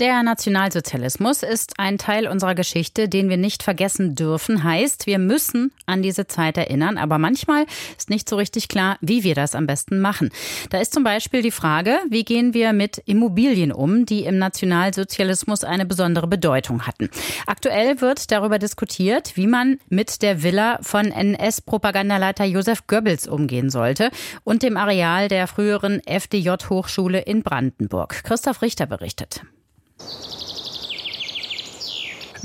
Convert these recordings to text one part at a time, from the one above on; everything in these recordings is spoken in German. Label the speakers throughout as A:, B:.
A: der Nationalsozialismus ist ein Teil unserer Geschichte, den wir nicht vergessen dürfen. Heißt, wir müssen an diese Zeit erinnern, aber manchmal ist nicht so richtig klar, wie wir das am besten machen. Da ist zum Beispiel die Frage, wie gehen wir mit Immobilien um, die im Nationalsozialismus eine besondere Bedeutung hatten. Aktuell wird darüber diskutiert, wie man mit der Villa von NS-Propagandaleiter Josef Goebbels umgehen sollte und dem Areal der früheren FDJ-Hochschule in Brandenburg. Christoph Richter berichtet.
B: you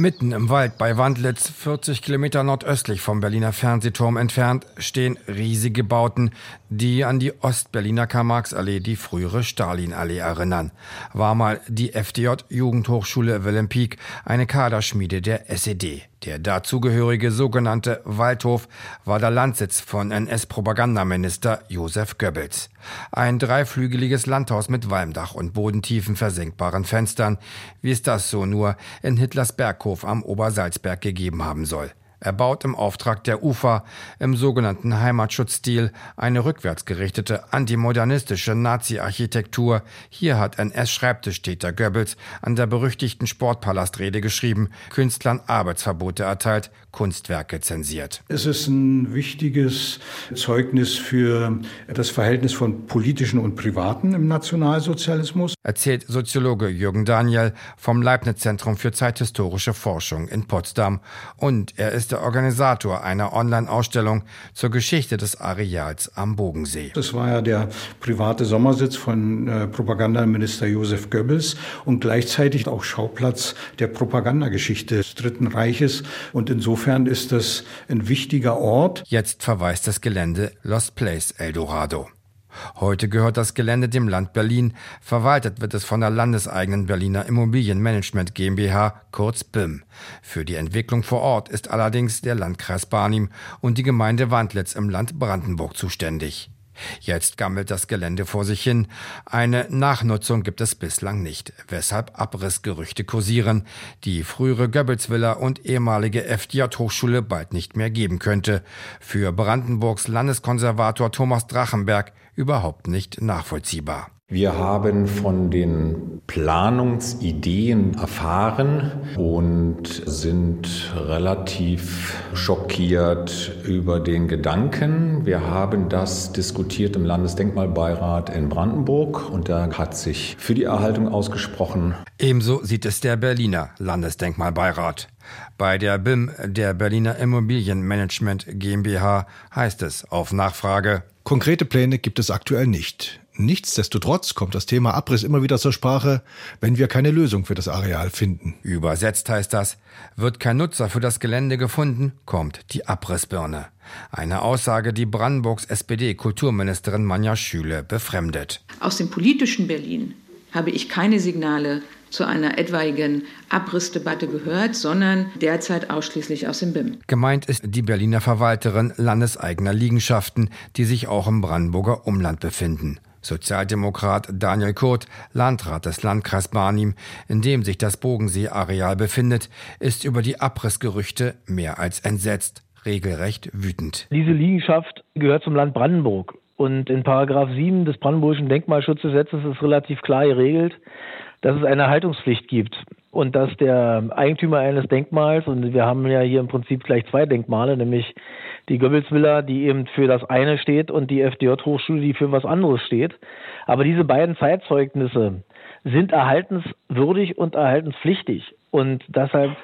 B: Mitten im Wald bei Wandlitz, 40 Kilometer nordöstlich vom Berliner Fernsehturm entfernt, stehen riesige Bauten, die an die Ostberliner Karl-Marx-Allee, die frühere Stalin-Allee erinnern. War mal die FDJ-Jugendhochschule Wilhelm Pieck, eine Kaderschmiede der SED. Der dazugehörige sogenannte Waldhof war der Landsitz von NS-Propagandaminister Josef Goebbels. Ein dreiflügeliges Landhaus mit Walmdach und bodentiefen versenkbaren Fenstern, wie es das so nur in Hitlers Berghof am Obersalzberg gegeben haben soll. Er baut im Auftrag der UFA im sogenannten Heimatschutzstil eine rückwärtsgerichtete antimodernistische Nazi-Architektur. Hier hat NS-Schreibtischtäter Goebbels an der berüchtigten Sportpalastrede geschrieben, Künstlern Arbeitsverbote erteilt, Kunstwerke zensiert.
C: Es ist ein wichtiges Zeugnis für das Verhältnis von politischen und privaten im Nationalsozialismus.
B: Erzählt Soziologe Jürgen Daniel vom Leibniz-Zentrum für zeithistorische Forschung in Potsdam. Und er ist der Organisator einer Online-Ausstellung zur Geschichte des Areals am Bodensee.
C: Das war ja der private Sommersitz von äh, Propagandaminister Josef Goebbels und gleichzeitig auch Schauplatz der Propagandageschichte des Dritten Reiches. Und insofern ist das ein wichtiger Ort.
B: Jetzt verweist das Gelände Lost Place Eldorado. Heute gehört das Gelände dem Land Berlin. Verwaltet wird es von der landeseigenen Berliner Immobilienmanagement GmbH, kurz BIM. Für die Entwicklung vor Ort ist allerdings der Landkreis Barnim und die Gemeinde Wandlitz im Land Brandenburg zuständig. Jetzt gammelt das Gelände vor sich hin. Eine Nachnutzung gibt es bislang nicht, weshalb Abrissgerüchte kursieren, die frühere Goebbelsvilla und ehemalige FDJ-Hochschule bald nicht mehr geben könnte. Für Brandenburgs Landeskonservator Thomas Drachenberg überhaupt nicht nachvollziehbar.
D: Wir haben von den Planungsideen erfahren und sind relativ schockiert über den Gedanken. Wir haben das diskutiert im Landesdenkmalbeirat in Brandenburg und da hat sich für die Erhaltung ausgesprochen.
B: Ebenso sieht es der Berliner Landesdenkmalbeirat. Bei der BIM, der Berliner Immobilienmanagement GmbH, heißt es auf Nachfrage,
E: Konkrete Pläne gibt es aktuell nicht. Nichtsdestotrotz kommt das Thema Abriss immer wieder zur Sprache, wenn wir keine Lösung für das Areal finden.
B: Übersetzt heißt das, wird kein Nutzer für das Gelände gefunden, kommt die Abrissbirne. Eine Aussage, die Brandenburgs SPD-Kulturministerin Manja Schüle befremdet.
F: Aus dem politischen Berlin habe ich keine Signale zu einer etwaigen Abrissdebatte gehört, sondern derzeit ausschließlich aus dem BIM.
B: Gemeint ist die Berliner Verwalterin landeseigener Liegenschaften, die sich auch im Brandenburger Umland befinden. Sozialdemokrat Daniel Kurt, Landrat des Landkreis Barnim, in dem sich das Bodensee-Areal befindet, ist über die Abrissgerüchte mehr als entsetzt, regelrecht wütend.
G: Diese Liegenschaft gehört zum Land Brandenburg. Und in Paragraph 7 des Brandenburgischen Denkmalschutzgesetzes ist relativ klar geregelt, dass es eine Haltungspflicht gibt und dass der Eigentümer eines Denkmals, und wir haben ja hier im Prinzip gleich zwei Denkmale, nämlich die Goebbels-Villa, die eben für das eine steht und die FDJ-Hochschule, die für was anderes steht. Aber diese beiden Zeitzeugnisse sind erhaltenswürdig und erhaltenspflichtig. Und deshalb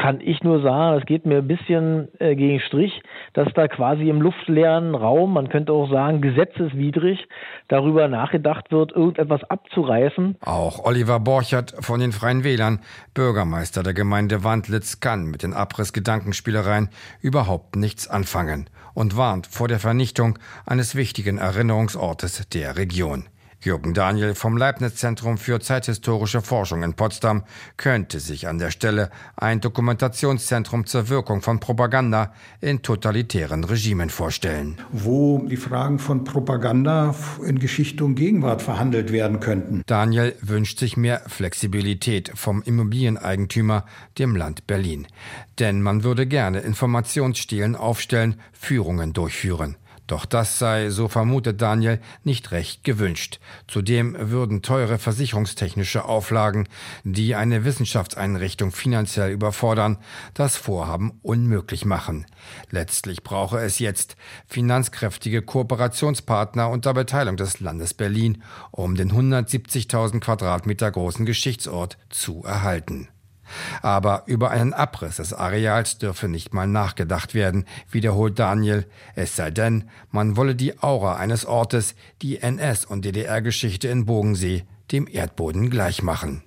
G: kann ich nur sagen, es geht mir ein bisschen äh, gegen Strich, dass da quasi im luftleeren Raum, man könnte auch sagen gesetzeswidrig, darüber nachgedacht wird, irgendetwas abzureißen.
B: Auch Oliver Borchert von den Freien Wählern, Bürgermeister der Gemeinde Wandlitz, kann mit den Abrissgedankenspielereien überhaupt nichts anfangen und warnt vor der Vernichtung eines wichtigen Erinnerungsortes der Region. Jürgen Daniel vom Leibniz-Zentrum für zeithistorische Forschung in Potsdam könnte sich an der Stelle ein Dokumentationszentrum zur Wirkung von Propaganda in totalitären Regimen vorstellen.
C: Wo die Fragen von Propaganda in Geschichte und Gegenwart verhandelt werden könnten.
B: Daniel wünscht sich mehr Flexibilität vom Immobilieneigentümer, dem Land Berlin. Denn man würde gerne Informationsstilen aufstellen, Führungen durchführen. Doch das sei, so vermutet Daniel, nicht recht gewünscht. Zudem würden teure versicherungstechnische Auflagen, die eine Wissenschaftseinrichtung finanziell überfordern, das Vorhaben unmöglich machen. Letztlich brauche es jetzt finanzkräftige Kooperationspartner unter Beteiligung des Landes Berlin, um den 170.000 Quadratmeter großen Geschichtsort zu erhalten. Aber über einen Abriss des Areals dürfe nicht mal nachgedacht werden, wiederholt Daniel, es sei denn, man wolle die Aura eines Ortes, die NS- und DDR-Geschichte in Bogensee, dem Erdboden gleichmachen.